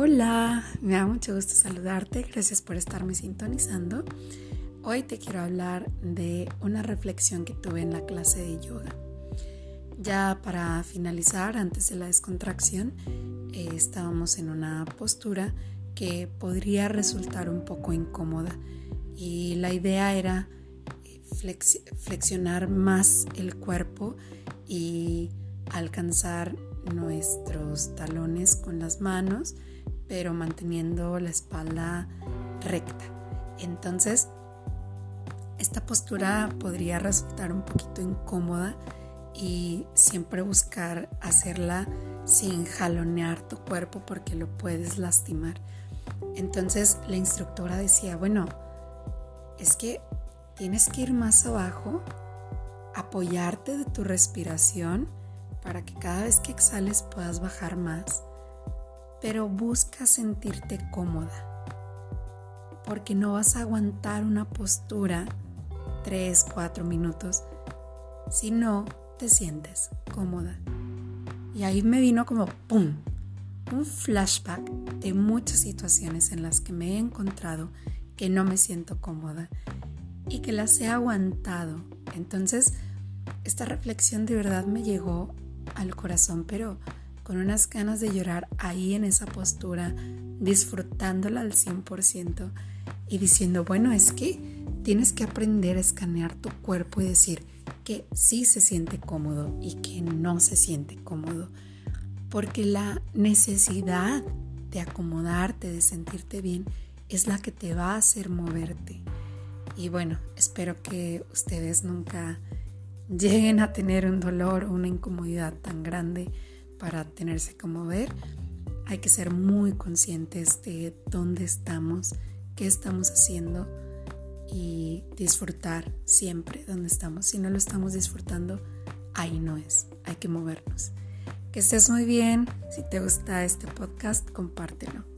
Hola, me da mucho gusto saludarte, gracias por estarme sintonizando. Hoy te quiero hablar de una reflexión que tuve en la clase de yoga. Ya para finalizar, antes de la descontracción, eh, estábamos en una postura que podría resultar un poco incómoda y la idea era eh, flexionar más el cuerpo y alcanzar nuestros talones con las manos, pero manteniendo la espalda recta. Entonces, esta postura podría resultar un poquito incómoda y siempre buscar hacerla sin jalonear tu cuerpo porque lo puedes lastimar. Entonces la instructora decía, bueno, es que tienes que ir más abajo, apoyarte de tu respiración para que cada vez que exhales puedas bajar más, pero busca sentirte cómoda, porque no vas a aguantar una postura 3, 4 minutos si no te sientes cómoda. Y ahí me vino como ¡pum! Un flashback de muchas situaciones en las que me he encontrado que no me siento cómoda y que las he aguantado. Entonces, esta reflexión de verdad me llegó al corazón, pero con unas ganas de llorar ahí en esa postura, disfrutándola al 100% y diciendo, bueno, es que tienes que aprender a escanear tu cuerpo y decir que sí se siente cómodo y que no se siente cómodo. Porque la necesidad de acomodarte, de sentirte bien, es la que te va a hacer moverte. Y bueno, espero que ustedes nunca lleguen a tener un dolor o una incomodidad tan grande para tenerse como ver, hay que ser muy conscientes de dónde estamos, qué estamos haciendo y disfrutar siempre donde estamos. Si no lo estamos disfrutando, ahí no es, hay que movernos. Que estés muy bien, si te gusta este podcast, compártelo.